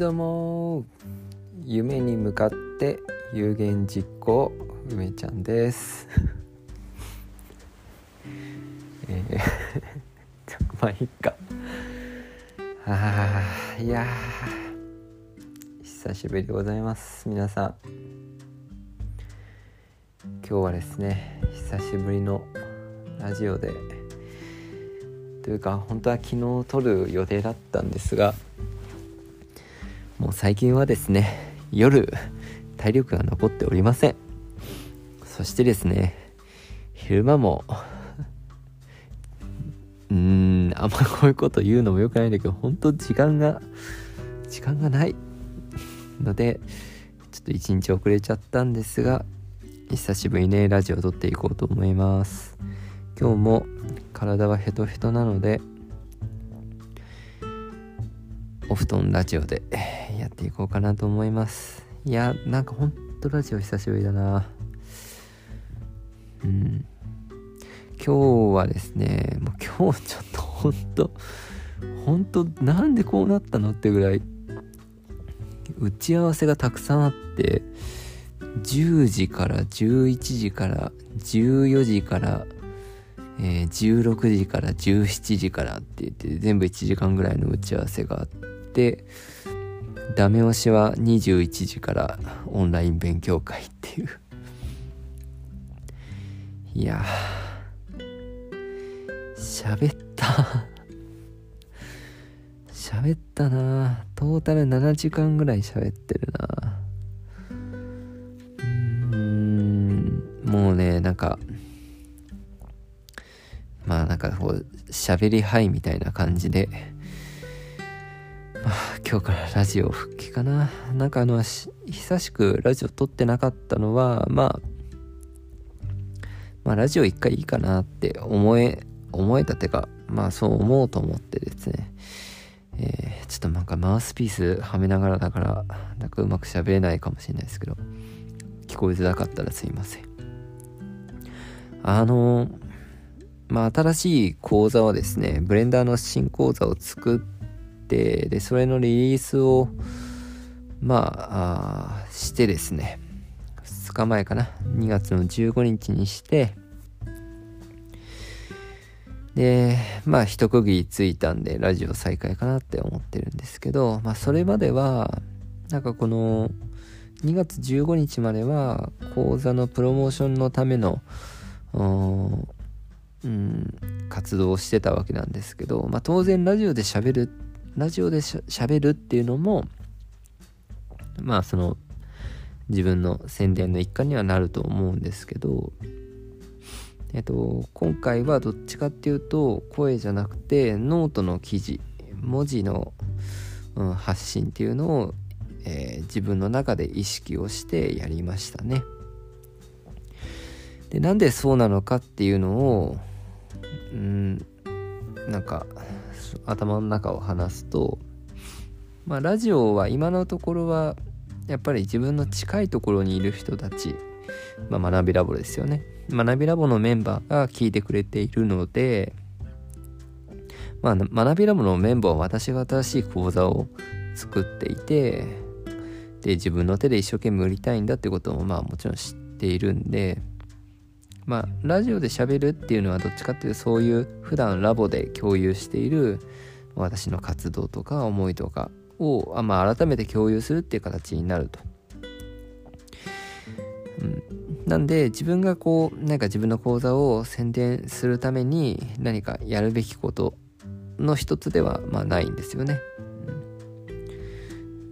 どうも夢に向かって有言実行梅ちゃんです。えーまあいいか。あーいやー久しぶりでございます皆さん。今日はですね久しぶりのラジオで。というか本当は昨日撮る予定だったんですが最近はですね夜体力が残っておりません。そしてですね昼間もうーんあんまこういうこと言うのもよくないんだけど本当時間が時間がないのでちょっと一日遅れちゃったんですが久しぶりにねラジオを撮っていこうと思います。今日も体はヘトヘトなのでお布団ラジオでっていこうかなと思います。いやなんかほんとラジオ久しぶりだな。うん。今日はですねもう今日ちょっとほんとほんとなんでこうなったのってぐらい打ち合わせがたくさんあって10時から11時から14時からえー、16時から17時からって言って全部1時間ぐらいの打ち合わせがあってダメ押しは21時からオンライン勉強会っていう。いや喋った。喋ったな。トータル7時間ぐらい喋ってるな。うん。もうねなんかまあなんかこう喋りはいみたいな感じで 今日からラジオ復帰かな。なんかあの久しくラジオ撮ってなかったのはまあまあラジオ一回いいかなって思え思えたてかまあそう思うと思ってですね。えー、ちょっとなんかマウスピースはめながらだからなんかうまく喋れないかもしれないですけど聞こえづらかったらすいません。あのまあ、新しい講座はですね、ブレンダーの新講座を作って、で、それのリリースを、まあ、あしてですね、2日前かな、2月の15日にして、で、まあ、一区切りついたんで、ラジオ再開かなって思ってるんですけど、まあ、それまでは、なんかこの、2月15日までは、講座のプロモーションのための、うん活動をしてたわけなんですけど、まあ、当然ラジオで喋るラジオでしゃべるっていうのもまあその自分の宣伝の一環にはなると思うんですけどえっと今回はどっちかっていうと声じゃなくてノートの記事文字の、うん、発信っていうのを、えー、自分の中で意識をしてやりましたね。でなんでそうなのかっていうのをうんなんか頭の中を話すとまあラジオは今のところはやっぱり自分の近いところにいる人たち、まあ、学びラボですよね。学びラボのメンバーが聞いてくれているのでまあ学びラボのメンバーは私が新しい講座を作っていてで自分の手で一生懸命売りたいんだってこともまあもちろん知っているんでまあラジオで喋るっていうのはどっちかっていうとそういう普段ラボで共有している私の活動とか思いとかをあ、まあ、改めて共有するっていう形になると。うん、なんで自分がこうなんか自分の講座を宣伝するために何かやるべきことの一つではまあないんですよね。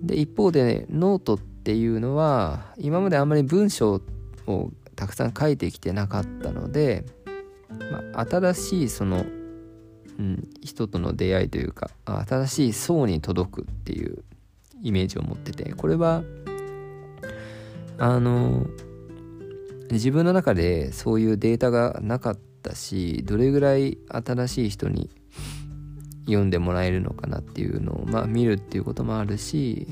で一方で、ね、ノートっていうのは今まであんまり文章をたくさん書いてきてなかったので、まあ、新しいその、うん、人との出会いというか新しい層に届くっていうイメージを持っててこれはあの自分の中でそういうデータがなかったしどれぐらい新しい人に読んでもらえるのかなっていうのを、まあ、見るっていうこともあるし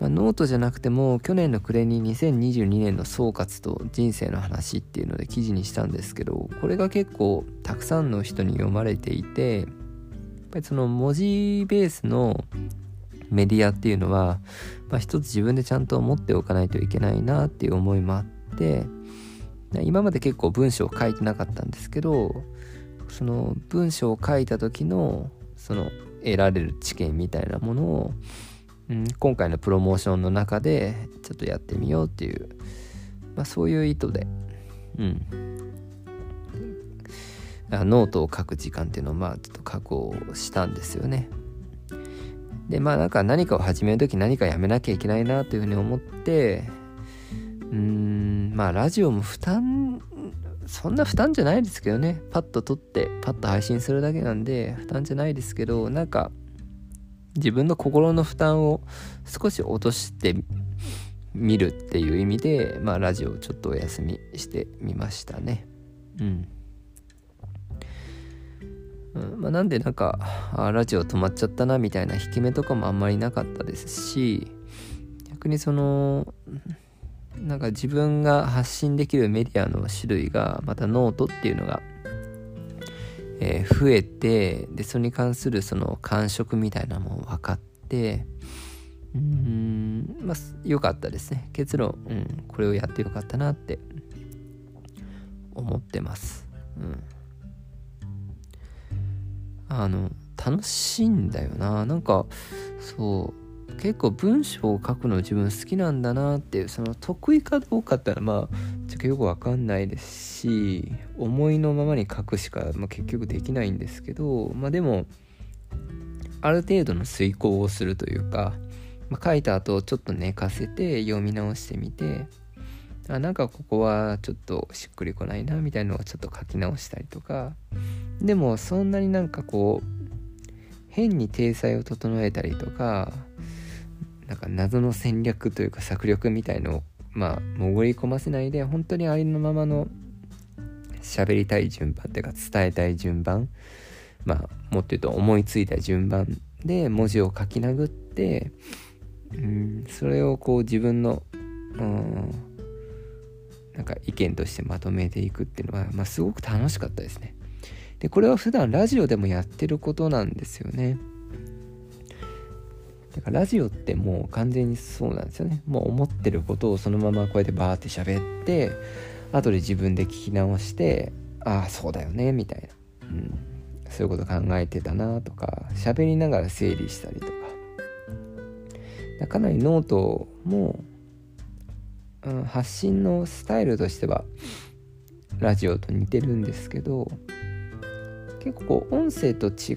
まあ、ノートじゃなくても去年の暮れに2022年の総括と人生の話っていうので記事にしたんですけどこれが結構たくさんの人に読まれていてやっぱりその文字ベースのメディアっていうのは、まあ、一つ自分でちゃんと持っておかないといけないなっていう思いもあって今まで結構文章を書いてなかったんですけどその文章を書いた時のその得られる知見みたいなものを、今回のプロモーションの中でちょっとやってみようっていう、まあ、そういう意図で、うん、あノートを書く時間っていうのをまあちょっと確保したんですよね。でまあなんか何かを始める時何かやめなきゃいけないなというふうに思ってうーんまあラジオも負担そんな負担じゃないですけどねパッと撮ってパッと配信するだけなんで負担じゃないですけどなんか自分の心の負担を少し落としてみるっていう意味でまあラジオをちょっとお休みしてみましたね。うん。うんまあ、なんでなんかあラジオ止まっちゃったなみたいな引き目とかもあんまりなかったですし逆にそのなんか自分が発信できるメディアの種類がまたノートっていうのが、えー、増えてでそれに関するその感触みたいなもの分かってうんまあ良かったですね。結論、うん、これをやってよかったなって思ってます。うん。あの楽しいんだよな。なんかそう結構文章を書くの自分好きなんだなっていうその得意かどうかってのはまあちょっとよくわかんないですし思いのままに書くしか、まあ、結局できないんですけどまあでもある程度の遂行をするというか、まあ、書いた後ちょっと寝かせて読み直してみてあなんかここはちょっとしっくりこないなみたいなのをちょっと書き直したりとかでもそんなになんかこう変に体裁を整えたりとかなんか謎の戦略というか策略みたいのをまあ潜り込ませないで本当にありのままの喋りたい順番っていうか伝えたい順番まあもっと言うと思いついた順番で文字を書き殴ってうんそれをこう自分のうんなんか意見としてまとめていくっていうのは、まあ、すごく楽しかったですね。でこれは普段ラジオでもやってることなんですよねだからラジオってもう完全にそうなんですよね。もう思ってることをそのままこうやってバーって喋って後で自分で聞き直してああそうだよねみたいな、うん、そういうこと考えてたなとか喋りながら整理したりとか。かなりノートも、うん、発信のスタイルとしてはラジオと似てるんですけど結構こう音声と違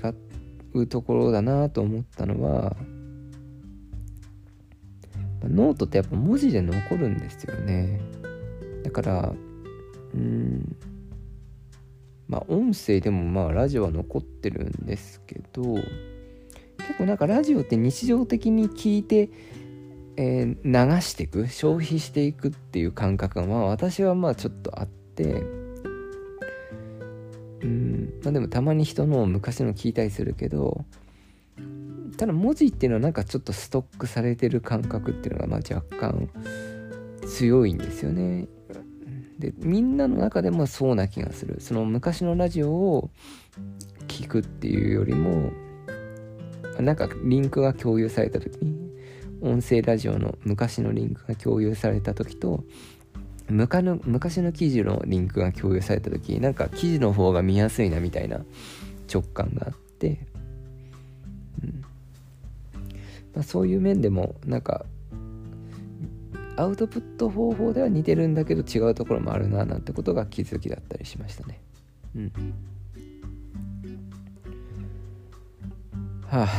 うところだなと思ったのはノートってやっぱ文字で残るんですよね。だからうんまあ音声でもまあラジオは残ってるんですけど結構なんかラジオって日常的に聞いて、えー、流していく消費していくっていう感覚がまあ私はまあちょっとあってうんまあでもたまに人の昔の聞いたりするけどただ文字っていうのはなんかちょっとストックされてる感覚っていうのがまあ若干強いんですよね。でみんなの中でもそうな気がする。その昔のラジオを聞くっていうよりもなんかリンクが共有された時に音声ラジオの昔のリンクが共有された時と昔の昔の記事のリンクが共有された時なんか記事の方が見やすいなみたいな直感があって、うん。まあ、そういう面でもなんかアウトプット方法では似てるんだけど違うところもあるななんてことが気づきだったりしましたね。うん。はあ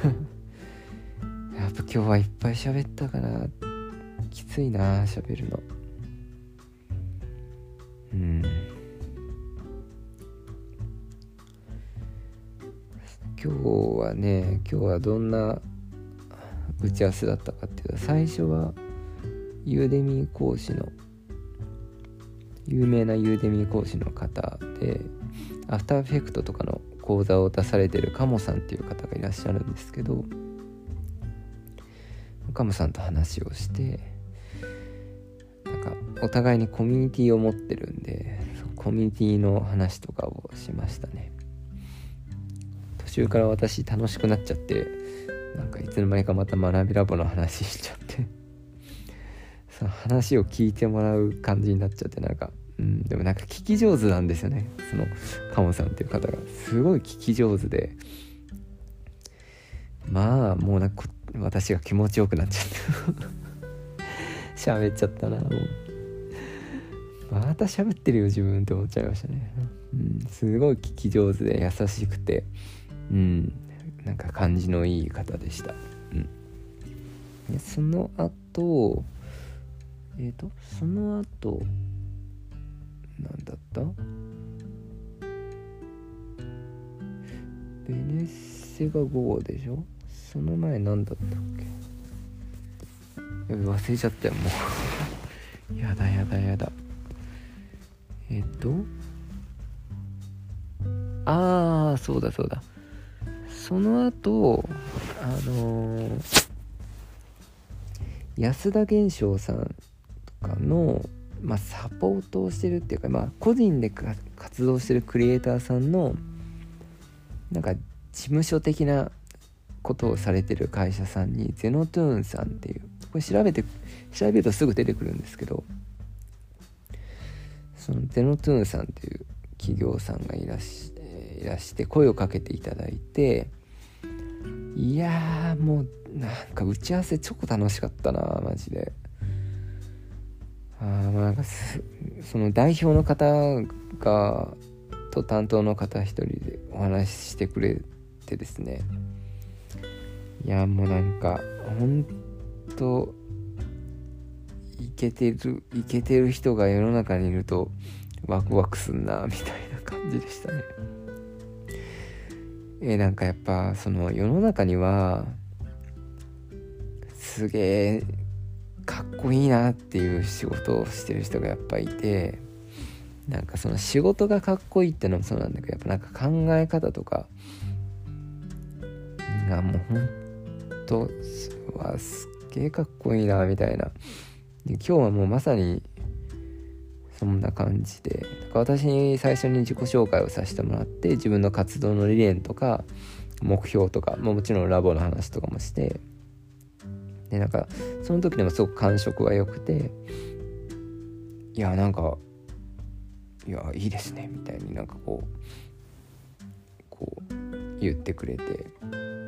やっぱ今日はいっぱい喋ったかなきついな喋るの。うん今日はね今日はどんな打ち合わせだったかっていう。と最初はユーデミー講師の有名なユーデミー講師の方でアフターエフェクトとかの講座を出されてるカモさんっていう方がいらっしゃるんですけどカモさんと話をしてなんかお互いにコミュニティを持ってるんでコミュニティの話とかをしましたね。途中から私楽しくなっちゃってなんかいつの間にかまた学びラボの話しちゃって。その話を聞いてもらう感じになっちゃってなんかうんでもなんか聞き上手なんですよね。そのカモさんっていう方が。すごい聞き上手で。まあもうなんか私が気持ちよくなっちゃった。喋っちゃったなもう。また喋ってるよ自分って思っちゃいましたね。うんすごい聞き上手で優しくて。うん。なんか感じのいい方でした。うん。でその後えっ、ー、とその後何だった？ベネッセが午後でしょ？その前何だったっけ？忘れちゃったよもう。やだやだやだ。えっとああそうだそうだ。その後あのー、安田源章さんとかの、まあ、サポートをしてるっていうか、まあ、個人で活動してるクリエイターさんのなんか事務所的なことをされてる会社さんにゼノトゥーンさんっていうこれ調べて調べるとすぐ出てくるんですけどそのゼノトゥーンさんっていう企業さんがいらしいらして声をかけていただいていやもうなんか打ち合わせ超楽しかったなマジで。あなんかその代表の方がと担当の方一人でお話ししてくれてですね。いやもうなんかほんといけてるいけてる人が世の中にいるとワクワクすんなみたいな感じでしたね。えなんかやっぱその世の中にはすげえかっこいいなっていう仕事をしてる人がやっぱいてなんかその仕事がかっこいいってのもそうなんだけどやっぱなんか考え方とかがもうほんとはすっげえかっこいいなみたいな。今日はもうまさにそんな感じで。私に最初に自己紹介をさせてもらって自分の活動の理念とか目標とか、まあ、もちろんラボの話とかもして。でなんかその時でもすごく感触が良くていやなんかいやいいですねみたいになんかこうこう言ってくれて。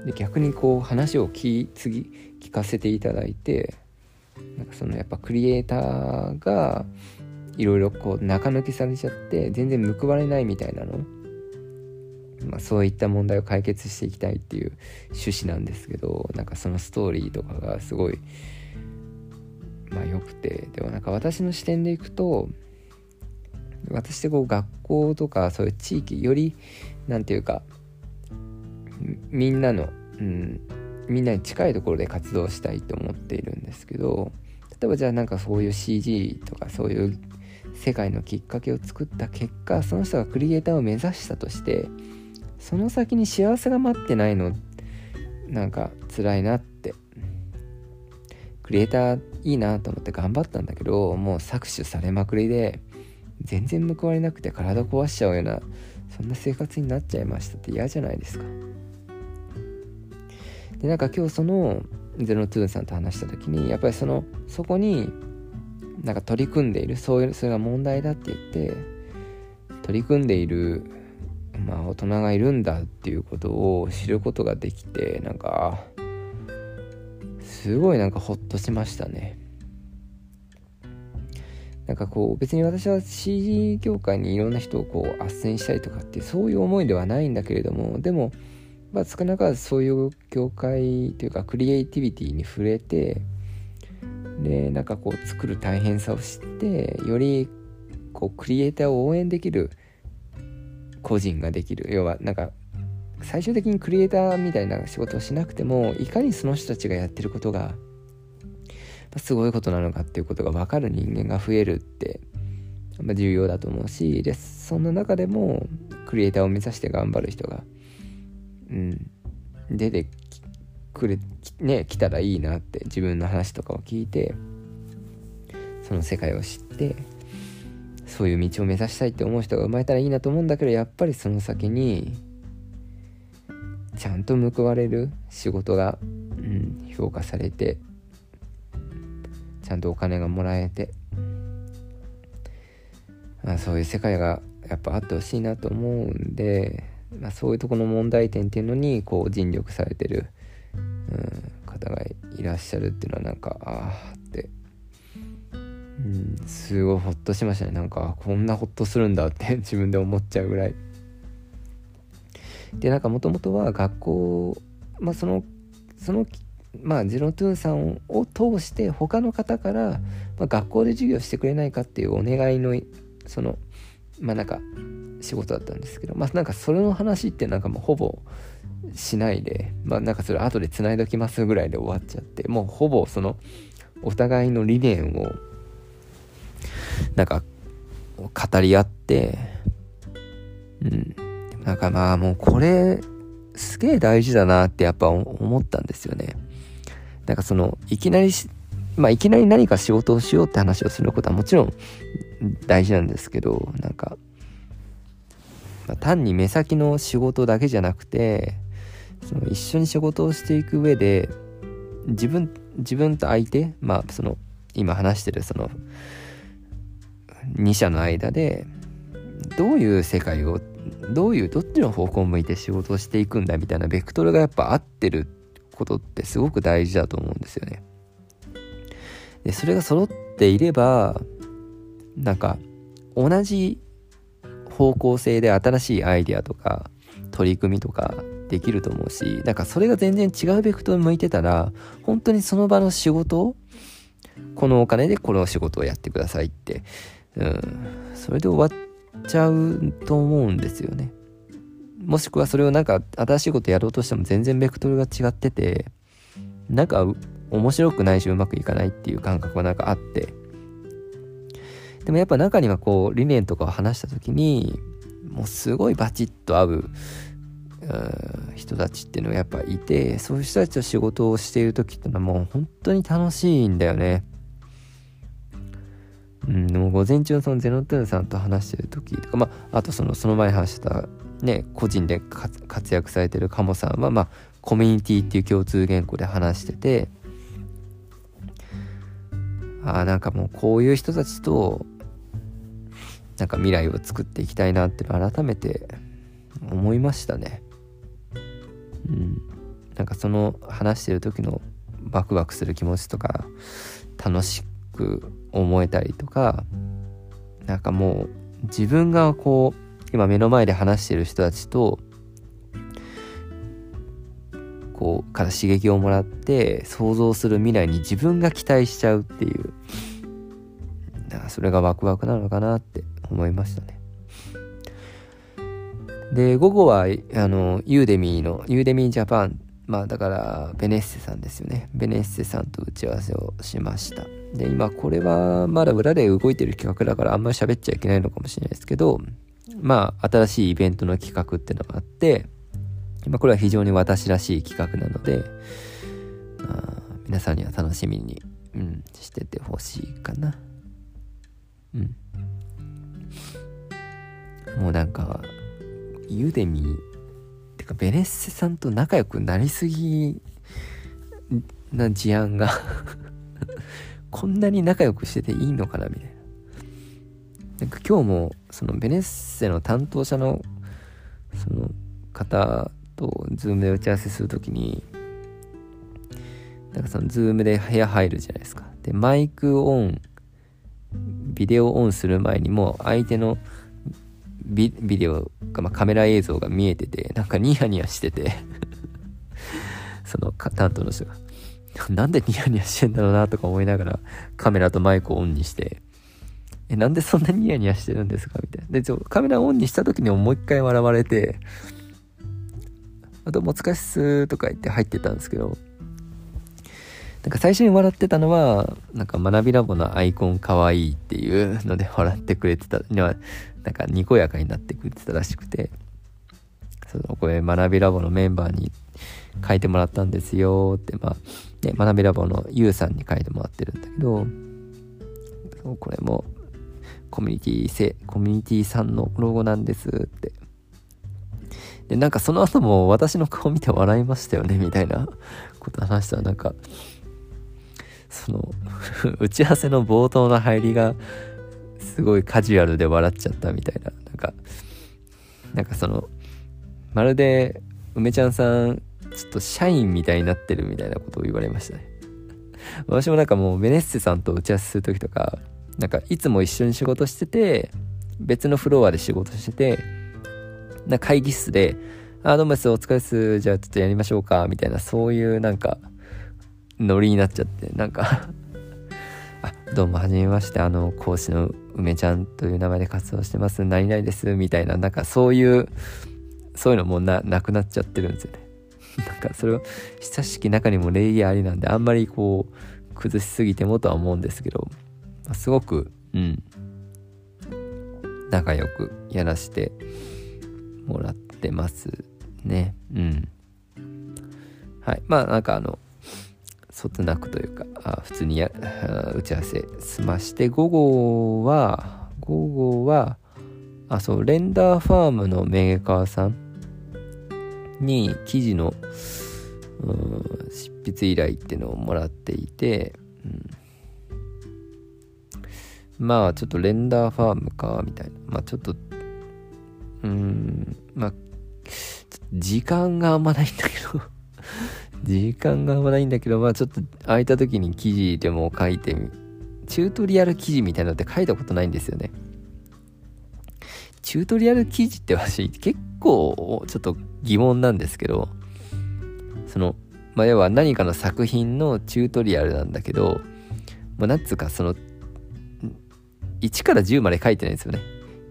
で逆にこう話を聞次聞かせていただいてなんかそのやっぱクリエイターがいろいろこう中抜きされちゃって全然報われないみたいなの、まあ、そういった問題を解決していきたいっていう趣旨なんですけどなんかそのストーリーとかがすごいまあ良くて。でもなんか私の視点でいくと私ってこう学校とかそういう地域より何て言うかみんなの、うん、みんなに近いところで活動したいと思っているんですけど例えばじゃあなんかそういう CG とかそういう世界のきっかけを作った結果その人がクリエイターを目指したとしてその先に幸せが待ってないのなんか辛いなって。クリエイターいいなと思って頑張ったんだけどもう搾取されまくりで全然報われなくて体壊しちゃうようなそんな生活になっちゃいましたって嫌じゃないですか。でなんか今日そのゼロトゥーさんと話した時にやっぱりそのそこになんか取り組んでいるそういうそれが問題だって言って取り組んでいる、まあ、大人がいるんだっていうことを知ることができてなんかすごいなんかホッとしましたね。なんかこう別に私は CG 業界にいろんな人をこう斡旋したりとかってそういう思いではないんだけれどもでもまあ少なからずそういう業界というかクリエイティビティに触れてでなんかこう作る大変さを知ってよりこうクリエイターを応援できる個人ができる。要はなんか最終的にクリエイターみたいな仕事をしなくてもいかにその人たちがやってることがすごいことなのかっていうことが分かる人間が増えるって、重要だと思うしでそんな中でもクリエイターを目指して頑張る人が、うん、出てくれね来たらいいなって自分の話とかを聞いてその世界を知ってそういう道を目指したいって思う人が生まれたらいいなと思うんだけどやっぱりその先にちゃんと報われる仕事が、うん、評価されてちゃんとお金がもらえて、まあ、そういう世界がやっぱあってほしいなと思うんで、まあ、そういうとこの問題点っていうのにこう尽力されてる、うん、方がいらっしゃるっていうのはなんかああって。うんすごいホッとしましたね。なんかこんなホッとするんだって 自分で思っちゃうぐらい。でなんかもともとは学校まあそのそのまあジロトゥーンさんを通して他の方から、まあ、学校で授業してくれないかっていうお願いのそのまあなんか仕事だったんですけどまあなんかそれの話ってなんかもうほぼしないでまあなんかそれ後で繋いどきますぐらいで終わっちゃってもうほぼそのお互いの理念をなんか語り合ってうん。なんかまあもうこれすげえ大事だなってやっぱ思ったんですよね。なんかそのいきなりまあいきなり何か仕事をしようって話をすることはもちろん大事なんですけどなんか、単に目先の仕事だけじゃなくてその一緒に仕事をしていく上で自分自分と相手まあその今話してるその2社の間でどういう世界をどういうどっちの方向を向いて仕事をしていくんだみたいなベクトルがやっぱ合ってることってすごく大事だと思うんですよね。でそれが揃っていればなんか同じ方向性で新しいアイデアとか取り組みとかできると思うしなんかそれが全然違うベクトル向いてたら本当にその場の仕事をこのお金でこの仕事をやってくださいって、うん、それで終わっちゃうと思うんですよね。もしくはそれをなんか新しいことやろうとしても全然ベクトルが違っててなんか面白くないしうまくいかないっていう感覚がなんかあってでもやっぱ中にはこう理念とかを話した時にもうすごいバチッと合う人たちっていうのがやっぱいてそういう人たちと仕事をしている時っていうのはもう本当に楽しいんだよね。うん、でも午前中のそのゼノトゥーンさんと話してる時とか、まあ、あとそのその前に話したね個人で活躍されてるカモさんは、まあ、コミュニティっていう共通言語で話しててあなんかもうこういう人たちとなんか未来を作っていきたいなっていうのを改めて思いましたね。うん、なんかその話してる時のワクワクする気持ちとか楽しく思えたりとかなんかもう自分がこう今目の前で話してる人たちとこうから刺激をもらって想像する未来に自分が期待しちゃうっていうそれがワクワクなのかなって思いましたね。で午後はあのユーデミーのユーデミージャパンまあだからベネッセさんですよねベネッセさんと打ち合わせをしましたで今これはまだ裏で動いてる企画だからあんまり喋っちゃいけないのかもしれないですけどまあ新しいイベントの企画っていうのがあってまあ、これは非常に私らしい企画なので、あ皆さんには楽しみに、うん、しててほしいかな。うん。もうなんか、ユーデミー、てかベネッセさんと仲良くなりすぎな事案が こんなに仲良くしてていいのかなみたいな。なんか今日もそのベネッセの担当者のその方と Zoom で打ち合わせする時になんかその Zoom で部屋入るじゃないですかでマイクオンビデオオンする前にも相手のビデオか、まあ、カメラ映像が見えててなんかニヤニヤしてて。その担当の人が。なんでニヤニヤしてんだろうなとか思いながらカメラとマイクをオンにして。えなんでそんなニヤニヤしてるんですか？みたいな。でちょカメラオンにした時にももう一回笑われて。どうもお疲れっすとか言って入ってたんですけど、なんか最初に笑ってたのは、なんか学びラボのアイコンかわいいっていうので笑ってくれてた、なんかにこやかになってくれてたらしくて、そのこれ学びラボのメンバーに書いてもらったんですよって、まあ、ね、学びラボのゆうさんに書いてもらってるんだけど、これもコミュニティせ、コミュニティさんのロゴなんですって。で、なんかその後も私の顔見て笑いましたよね、みたいなこと話したら、なんか、その 打ち合わせの冒頭の入りが、すごいカジュアルで笑っちゃったみたいな、なんか、なんかその、まるで、梅ちゃんさん、ちょっと社員みたいになってるみたいなことを言われましたね。私もなんかもうベネッセさんと打ち合わせする時とか、なんかいつも一緒に仕事してて、別のフロアで仕事してて、な会議室で、あ、どうもです、お疲れです、じゃあちょっとやりましょうか、みたいな、そういうなんか、ノリになっちゃって、なんかあ、どうも、はじめまして、あの、講師の梅ちゃんという名前で活動してます、何々です、みたいな、なんかそういう、そういうのもな、なくなっちゃってるんですよね。なんかそれを、親しき中にも礼儀ありなんで、あんまりこう、崩しすぎてもとは思うんですけど、すごく、うん、仲良くやらせてもらってますね。うん。はい。まあなんかあの、そつなくというか、あ普通にや打ち合わせ済まして、午後は、午後は、あ、そう、レンダーファームのメーカーさんに記事の、執筆依頼っていうのをもらっていて、うん、まあちょっとレンダーファームかみたいな。まあちょっとうんまあ時間があんまないんだけど。時間があんまないんだけどまあちょっと空いた時に記事でも書いてみチュートリアル記事みたいなのって書いたことないんですよねチュートリアル記事って私結構ちょっと疑問なんですけどそのまあ要は何かの作品のチュートリアルなんだけどまあなんつうかその1から10まで書いてないんですよね。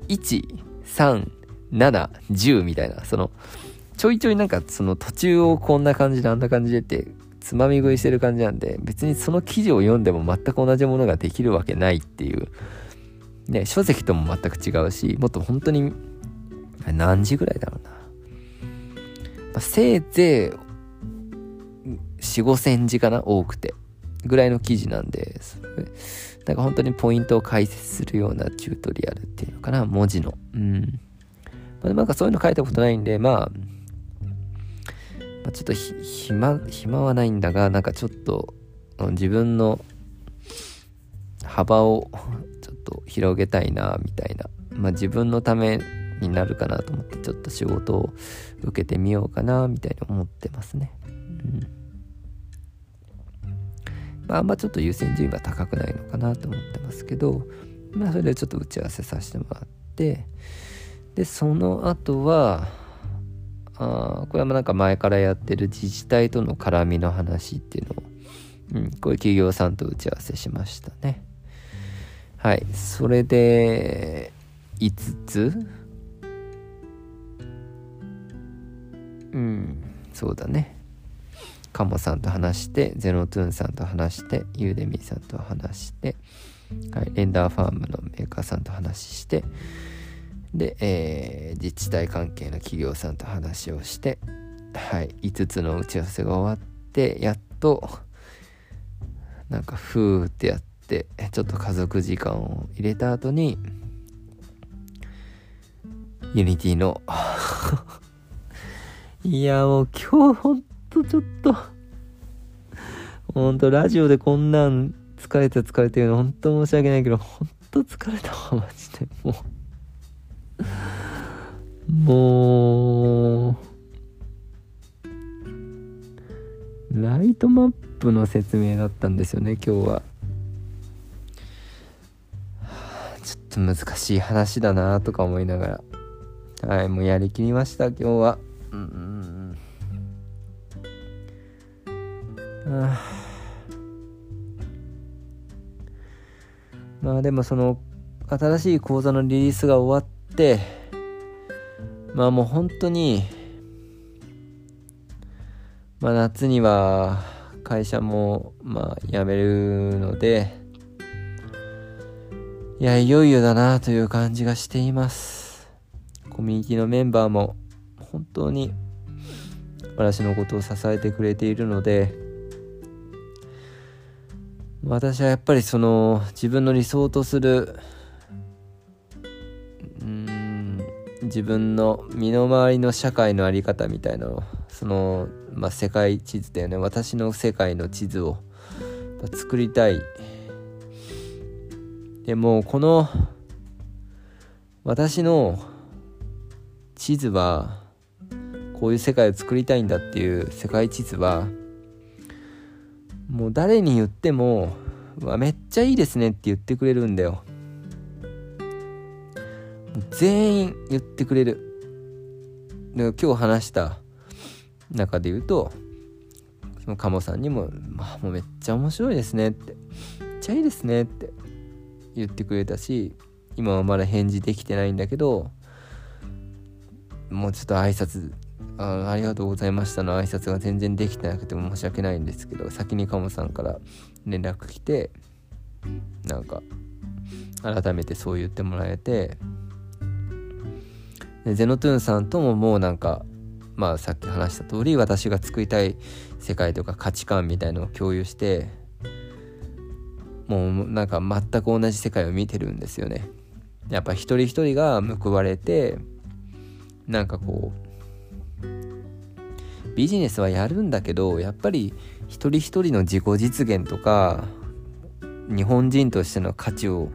1、3、7、10みたいな、その、ちょいちょいなんかその途中をこんな感じであんな感じでってつまみ食いしてる感じなんで別にその記事を読んでも全く同じものができるわけないっていうね書籍とも全く違うしもっと本当に何時ぐらいだろうな、まあ、せいぜい4 5センチかな多くてぐらいの記事なんでなんか本当にポイントを解説するようなチュートリアルっていうのかな、文字の。うん。まあ、なんかそういうの書いたことないんで、まあ、まあ、ちょっと暇、暇はないんだが、なんかちょっと自分の幅をちょっと広げたいな、みたいな。まあ自分のためになるかなと思って、ちょっと仕事を受けてみようかな、みたいに思ってますね。うんまあ、あんまちょっと優先順位は高くないのかなと思ってますけど、まあ、それでちょっと打ち合わせさせてもらってでその後はあこれはなんか前からやってる自治体との絡みの話っていうのを、うん、こういう企業さんと打ち合わせしましたね。はいそれで5つ？うんそうだね。カモさんと話してゼノトゥーンさんと話してユーデミーさんと話して、はい、レンダーファームのメーカーさんと話してで、えー、自治体関係の企業さんと話をして、はい、5つの打ち合わせが終わってやっとなんかふーってやってちょっと家族時間を入れた後にユニティの いやもう今日本とちょっと、ほんとラジオでこんなん疲れて疲れてるのほんと申し訳ないけど、ほんと疲れたわ、マジで。もう、もう、ライトマップの説明だったんですよね、今日は。ちょっと難しい話だなとか思いながら。はい、もうやりきりました、今日は。うん。まあでもその新しい講座のリリースが終わってまあもう本当にまあ夏には会社もまあ辞めるのでいやいよいよだなという感じがしています。コミュニティのメンバーも本当に私のことを支えてくれているので私はやっぱりその自分の理想とする自分の身の回りの社会の在り方みたいなのその、まあ、世界地図だよね。私の世界の地図を作りたい。でもこの私の地図はこういう世界を作りたいんだっていう世界地図はもう誰に言っても「わめっちゃいいですね」って言ってくれるんだよ。全員言ってくれる。で今日話した中で言うとその鴨さんにも「まあ、もうめっちゃ面白いですね」って「めっちゃいいですね」って言ってくれたし今はまだ返事できてないんだけどもうちょっと挨拶あありがとうございましたの挨拶が全然できてなくても申し訳ないんですけど先に鴨さんから連絡来てなんか改めてそう言ってもらえてゼノトゥーンさんとももうなんかまあさっき話した通り私が作りたい世界とか価値観みたいのを共有してもうなんか全く同じ世界を見てるんですよね。やっぱ一人一人が報われてなんかこうビジネスはやるんだけどやっぱり一人一人の自己実現とか日本人としての価値を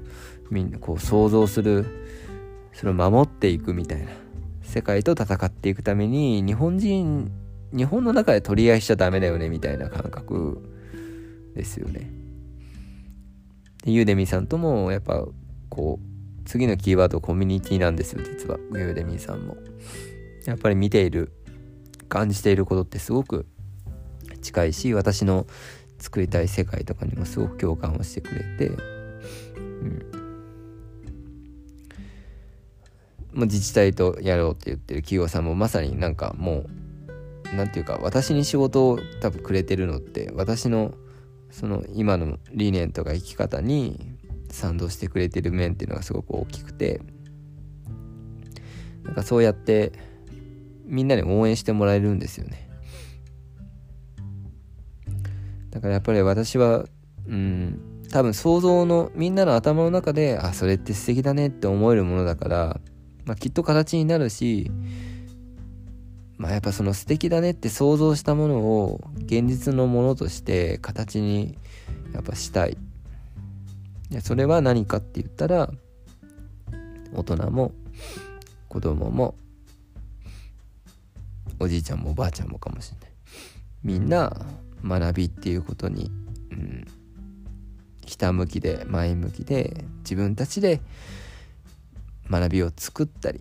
みんなこう想像するそれを守っていくみたいな世界と戦っていくために日本人日本の中で取り合いしちゃダメだよねみたいな感覚ですよね。でユーデミさんともやっぱこう次のキーワードコミュニティなんですよ実はユーデミさんも。やっぱり見ている感じていることってすごく近いし私の作りたい世界とかにもすごく共感をしてくれて、うん、もう自治体とやろうって言ってる企業さんもまさになんかもう何て言うか私に仕事を多分くれてるのって私のその今の理念とか生き方に賛同してくれてる面っていうのがすごく大きくてなんかそうやってみんなに応援してもらえるんですよね。だからやっぱり私はうん多分想像のみんなの頭の中であそれって素敵だねって思えるものだからまあ、きっと形になるし、まあ、やっぱその素敵だねって想像したものを現実のものとして形にやっぱしたい。いそれは何かって言ったら大人も子供もおじいちゃんもおばあちゃんもかもしれないみんな学びっていうことに、うん、ひたむきで前向きで自分たちで学びを作ったり、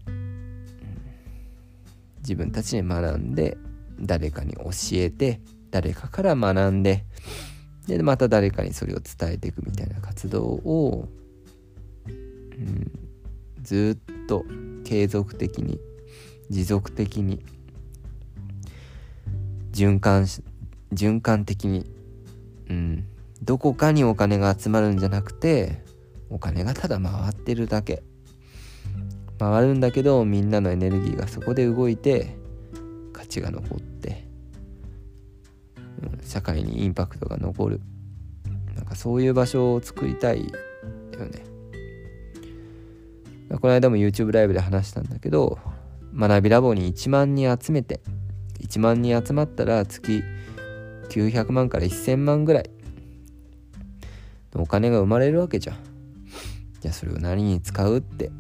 自分たちで学んで誰かに教えて誰かから学んででまた誰かにそれを伝えていくみたいな活動を、うん、ずっと継続的に持続的に循環循環的に、うん、どこかにお金が集まるんじゃなくてお金がただ回ってるだけ。回るんだけどみんなのエネルギーがそこで動いて価値が残って、うん、社会にインパクトが残る。なんかそういう場所を作りたいよね。この間も YouTube ライブで話したんだけど学びラボに1万人集めて1万人集まったら月900万から1000万ぐらいお金が生まれるわけじゃん。じゃあそれを何に使うって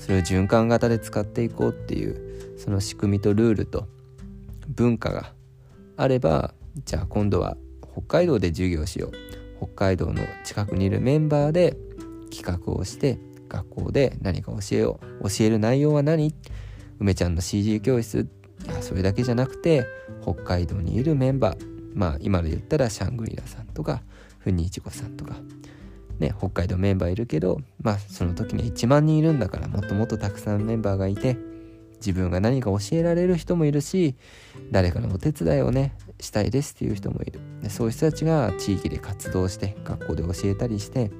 それを循環型で使っていこうっていうその仕組みとルールと文化があればじゃあ今度は北海道で授業しよう。北海道の近くにいるメンバーで企画をして学校で何か教えよう。教える内容は何？梅ちゃんの CG 教室。それだけじゃなくて北海道にいるメンバー。まあ今で言ったらシャングリラさんとかフニイチゴさんとか。ね、北海道メンバーいるけど、まあその時に1万人いるんだからもっともっとたくさんメンバーがいて、自分が何か教えられる人もいるし、誰かのお手伝いをね、したいですっていう人もいる。でそういう人たちが地域で活動して、学校で教えたりして、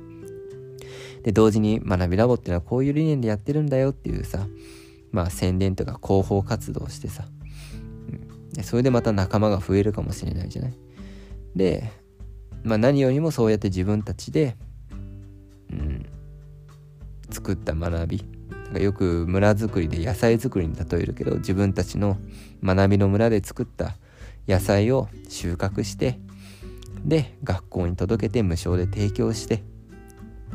で、同時に学びラボっていうのはこういう理念でやってるんだよっていうさ、まあ宣伝とか広報活動してさ、でそれでまた仲間が増えるかもしれないじゃない。で、まあ何よりもそうやって自分たちでうん、作った学び。なんかよく村づくりで野菜作りに例えるけど自分たちの学びの村で作った野菜を収穫してで学校に届けて無償で提供して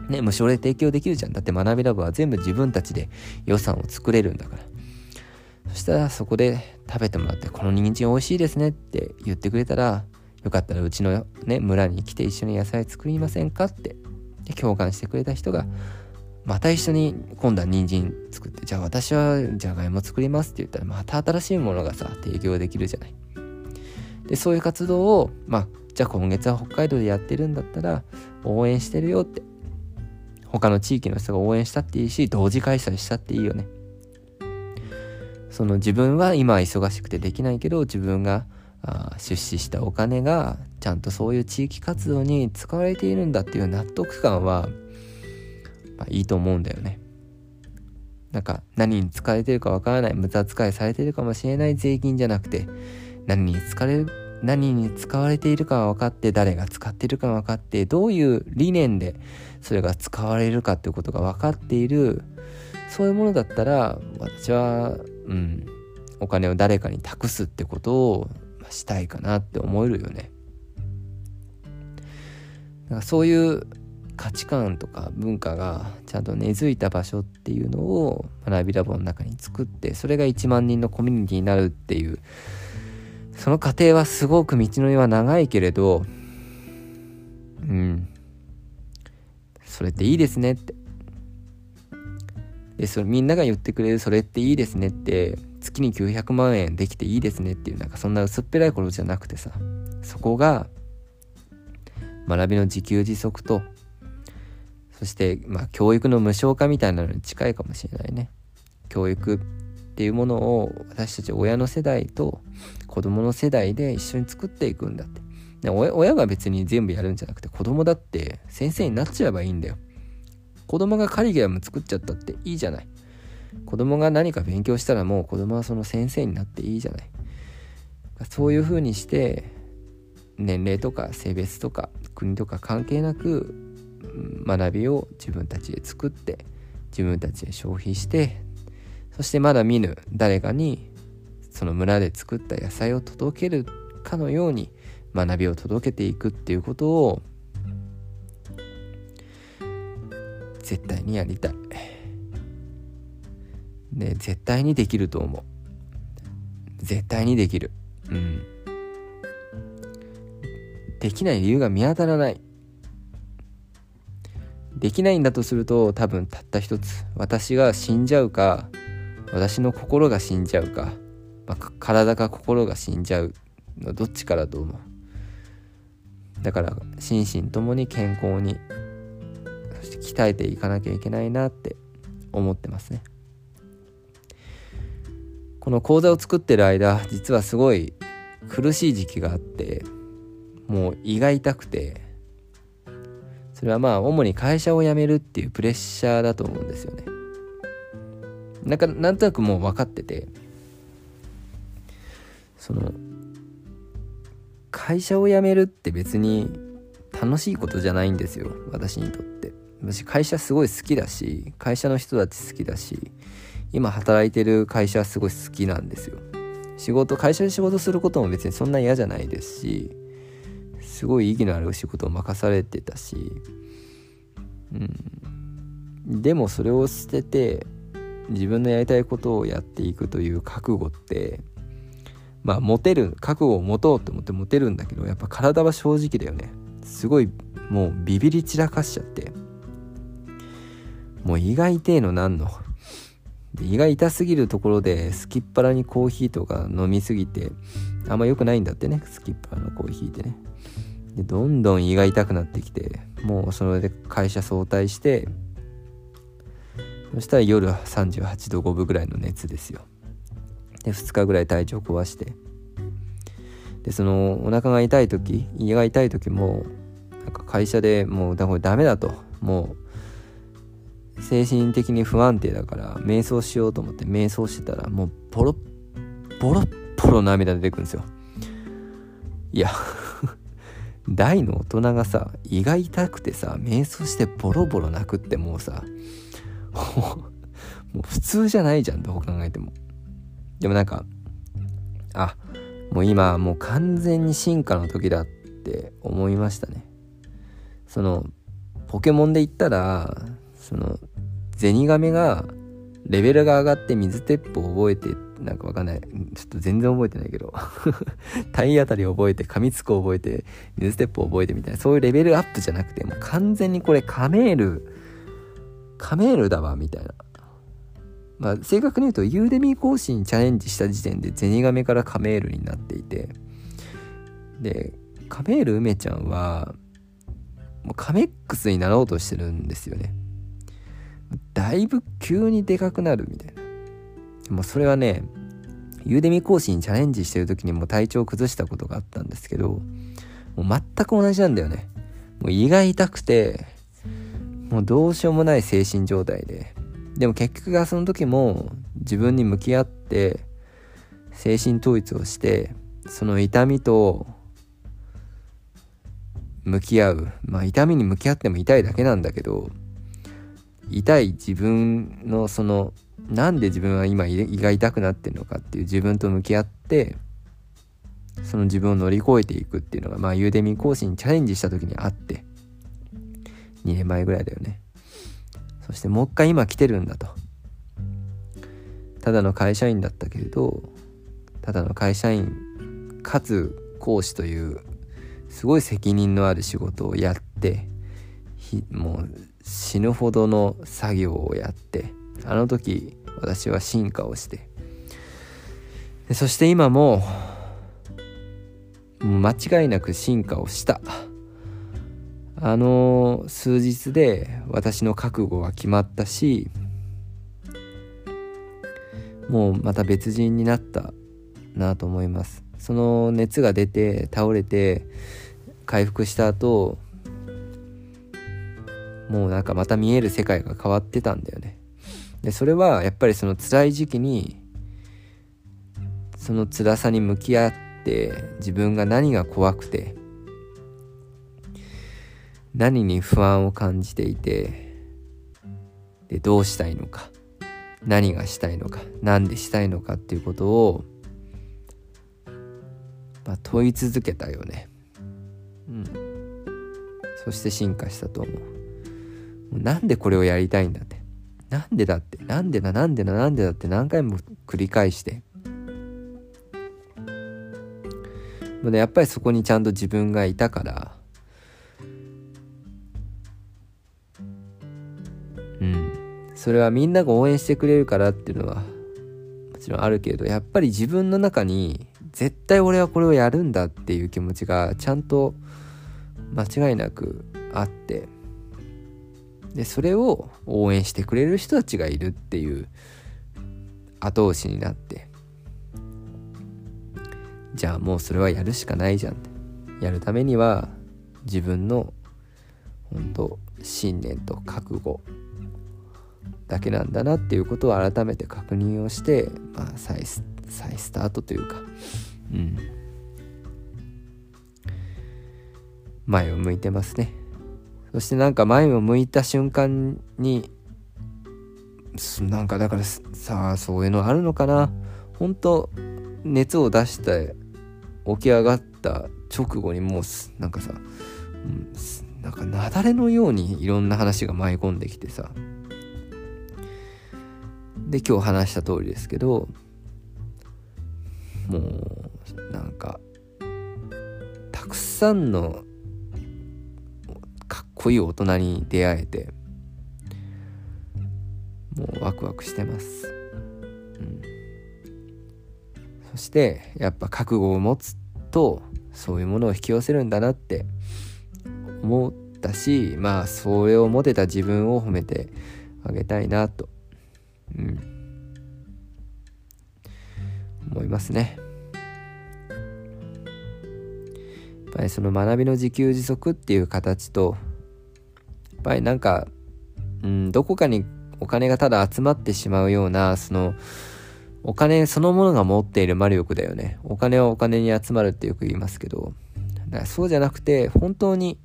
ね無償で提供できるじゃん。だって学びラボは全部自分たちで予算を作れるんだから。そしたらそこで食べてもらって「この人参美味しいですね」って言ってくれたらよかったらうちのね村に来て一緒に野菜作りませんかってで共感してくれた人がまた一緒に今度は人参作ってじゃあ私はじゃがいも作りますって言ったらまた新しいものがさ提供できるじゃない。でそういう活動をまあじゃあ今月は北海道でやってるんだったら応援してるよって他の地域の人が応援したっていいし同時開催したっていいよね。その自分は今忙しくてできないけど自分が出資したお金がちゃんとそういう地域活動に使われているんだっていう納得感は、まあ、いいと思うんだよね。なんか何に使われてるかわからない無駄遣いされてるかもしれない税金じゃなくて何に使われ何に使われているかは分かって誰が使ってるか分かってどういう理念でそれが使われるかっていうことが分かっているそういうものだったら私はうんお金を誰かに託すってことをしたいかなって思えるよね。だかそういう価値観とか文化がちゃんと根付いた場所っていうのを学びラボの中に作ってそれが1万人のコミュニティになるっていうその過程はすごく道のりは長いけれどうん。それっていいですねって。でそれみんなが言ってくれるそれっていいですねって月に900万円できていいですねっていうなんかそんな薄っぺらいことじゃなくてさそこが学びの自給自足とそしてまあ教育の無償化みたいなのに近いかもしれないね。教育っていうものを私たち親の世代と子供の世代で一緒に作っていくんだって。で親が別に全部やるんじゃなくて子供だって先生になっちゃえばいいんだよ。子供がカリキュラム作っちゃったっていいじゃない。子供が何か勉強したらもう子供はその先生になっていいじゃない。そういうふうにして年齢とか性別とか国とか関係なく学びを自分たちで作って自分たちで消費してそしてまだ見ぬ誰かにその村で作った野菜を届けるかのように学びを届けていくっていうことを絶対にやりたい。で絶対にできると思う。絶対にできる。うん。できない理由が見当たらない。できないんだとすると多分たった一つ。私が死んじゃうか私の心が死んじゃうか、まあ、体か心が死んじゃうのどっちかだと思う？だから心身ともに健康にそして鍛えていかなきゃいけないなって思ってますね。この講座を作ってる間実はすごい苦しい時期があってもう胃が痛くてそれはまあ主に会社を辞めるっていうプレッシャーだと思うんですよね。なんかなんとなくもう分かっててその会社を辞めるって別に楽しいことじゃないんですよ私にとって。私会社すごい好きだし会社の人たち好きだし今働いてる会社はすごい好きなんですよ。仕事会社で仕事することも別にそんな嫌じゃないですしすごい意義のある仕事を任されてたしうん。でもそれを捨てて自分のやりたいことをやっていくという覚悟ってまあ持てる覚悟を持とうと思って持てるんだけどやっぱ体は正直だよね。すごいもうビビり散らかしちゃって。もう胃が痛えのなんの？胃が痛すぎるところですきっ腹にコーヒーとか飲みすぎてあんま良くないんだってねすきっ腹のコーヒーってね。でどんどん胃が痛くなってきてもうそれで会社早退してそしたら夜38度5分ぐらいの熱ですよ。で2日ぐらい体調壊して。でそのお腹が痛い時胃が痛い時もなんか会社でもうだこれダメだと。もう精神的に不安定だから瞑想しようと思って瞑想してたらもうボロッボロッボロ涙出てくるんですよ。いや。大の大人がさ胃が痛くてさ瞑想してボロボロ泣くってもうさ もう普通じゃないじゃんどう考えても。でもなんかあもう今もう完全に進化の時だって思いましたね。そのポケモンで言ったらそのゼニガメがレベルが上がって水鉄砲覚えてなんかわかんない。ちょっと全然覚えてないけど。体当たり覚えて噛みつく覚えて水鉄砲覚えてみたいな。そういうレベルアップじゃなくてもう完全にこれカメールカメールだわみたいな。まあ正確に言うとユーデミー講師にチャレンジした時点でゼニガメからカメールになっていて。でカメール梅ちゃんはもうカメックスになろうとしてるんですよね。だいぶ急にでかくなるみたいな。もそれはねユーデミ講師にチャレンジしてる時にも体調を崩したことがあったんですけどもう全く同じなんだよね。もう胃が痛くてもうどうしようもない精神状態で。でも結局がその時も自分に向き合って精神統一をしてその痛みと向き合う。まあ痛みに向き合っても痛いだけなんだけど痛い自分のそのなんで自分は今胃が痛くなってるのかっていう自分と向き合ってその自分を乗り越えていくっていうのがまあユーデミ講師にチャレンジした時にあって2年前ぐらいだよね。そしてもう一回今来てるんだと。ただの会社員だったけれどただの会社員かつ講師というすごい責任のある仕事をやってもう死ぬほどの作業をやってあの時私は進化をして。そして今も間違いなく進化をした。あの数日で私の覚悟が決まったしもうまた別人になったなと思います。その熱が出て倒れて回復した後もうなんかまた見える世界が変わってたんだよね。でそれはやっぱりその辛い時期にその辛さに向き合って自分が何が怖くて何に不安を感じていてでどうしたいのか何がしたいのか何でしたいのかっていうことを、まあ、問い続けたよね。うん。そして進化したと思う。なんでこれをやりたいんだって。なんでだってなんでだなんでだなんでだって何回も繰り返して。もうねやっぱりそこにちゃんと自分がいたから。うん。それはみんなが応援してくれるからっていうのはもちろんあるけどやっぱり自分の中に絶対俺はこれをやるんだっていう気持ちがちゃんと間違いなくあって。でそれを応援してくれる人たちがいるっていう後押しになってじゃあもうそれはやるしかないじゃん。やるためには自分の本当信念と覚悟だけなんだなっていうことを改めて確認をして、まあ、再再スタートというか、うん、前を向いてますね。そしてなんか前を向いた瞬間になんかだからさあそういうのあるのかな。本当熱を出して起き上がった直後にもうなんかさ、うん、なんか雪崩のようにいろんな話が舞い込んできてさ。で今日話した通りですけどもうなんかたくさんのこいい大人に出会えてもうワクワクしてます、うん、そしてやっぱ覚悟を持つとそういうものを引き寄せるんだなって思ったしまあそれを持てた自分を褒めてあげたいなとうん、思いますね。やっぱりその学びの自給自足っていう形とぱりなんか、うん、どこかにお金がただ集まってしまうようなそのお金そのものが持っている魔力だよね。お金はお金に集まるってよく言いますけど。だからそうじゃなくて本当に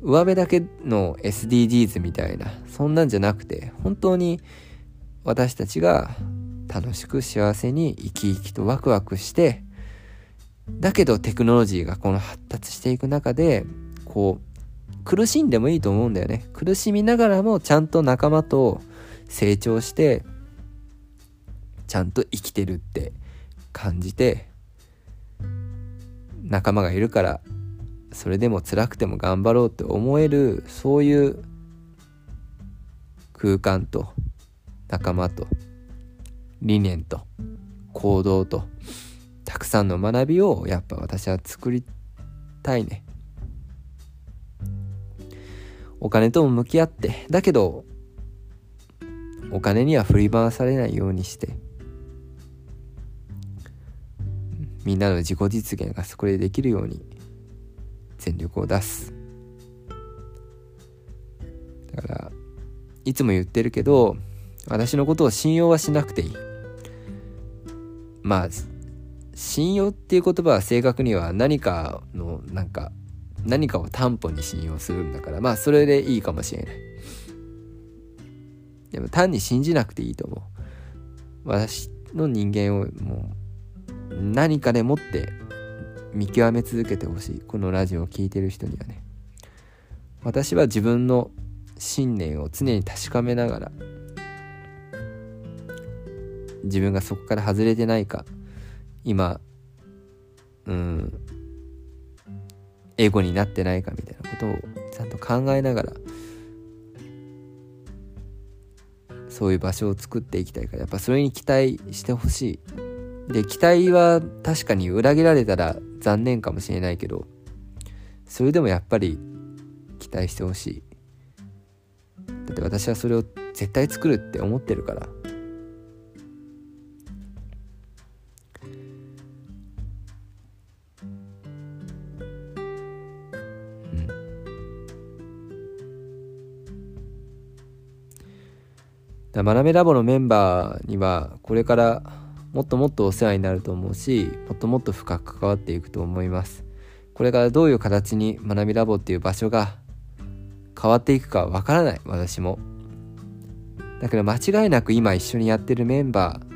上辺だけの SDGs みたいなそんなんじゃなくて本当に私たちが楽しく幸せに生き生きとワクワクしてだけどテクノロジーがこの発達していく中でこう苦しんでもいいと思うんだよね。苦しみながらもちゃんと仲間と成長してちゃんと生きてるって感じて仲間がいるからそれでも辛くても頑張ろうって思えるそういう空間と仲間と理念と行動とたくさんの学びをやっぱ私は作りたいね。お金とも向き合ってだけどお金には振り回されないようにしてみんなの自己実現がそこでできるように全力を出す。だからいつも言ってるけど私のことを信用はしなくていい。まあ信用っていう言葉は正確には何かのなんか何かを担保に信用するんだからまあそれでいいかもしれない。でも単に信じなくていいと思う。私の人間をもう何かでもって見極め続けてほしい。このラジオを聴いてる人にはね。私は自分の信念を常に確かめながら自分がそこから外れてないか今うんエゴになってないかみたいなことをちゃんと考えながらそういう場所を作っていきたいからやっぱそれに期待してほしい。で期待は確かに裏切られたら残念かもしれないけどそれでもやっぱり期待してほしい。だって私はそれを絶対作るって思ってるから。学べラボのメンバーにはこれからもっともっとお世話になると思うしもっともっと深く関わっていくと思います。これからどういう形に学びラボっていう場所が変わっていくかわからない私も。だけど間違いなく今一緒にやってるメンバー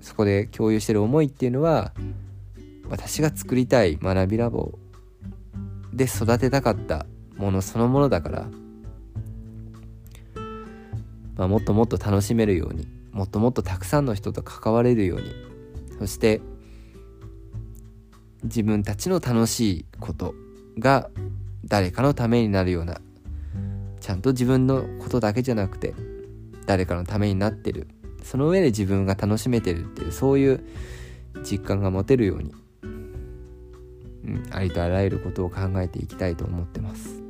そこで共有してる思いっていうのは私が作りたい学びラボで育てたかったものそのものだからまあ、もっともっと楽しめるようにもっともっとたくさんの人と関われるようにそして自分たちの楽しいことが誰かのためになるようなちゃんと自分のことだけじゃなくて誰かのためになってるその上で自分が楽しめてるっていうそういう実感が持てるように、うん、ありとあらゆることを考えていきたいと思ってます。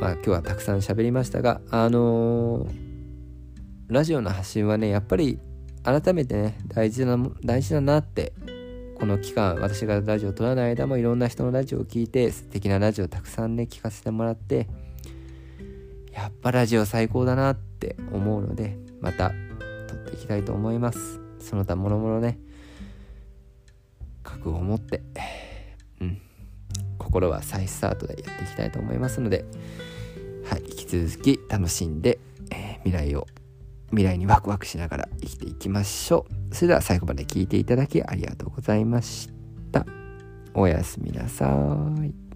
まあ今日はたくさん喋りましたがあのー、ラジオの発信はねやっぱり改めてね大事な大事だなってこの期間私がラジオを撮らない間もいろんな人のラジオを聴いて素敵なラジオをたくさんね聞かせてもらってやっぱラジオ最高だなって思うのでまた撮っていきたいと思います。その他もろもろね覚悟を持ってうん。心は再スタートでやっていきたいと思いますのではい、引き続き楽しんで、えー、未来を未来にワクワクしながら生きていきましょう。それでは最後まで聞いていただきありがとうございました。おやすみなさい。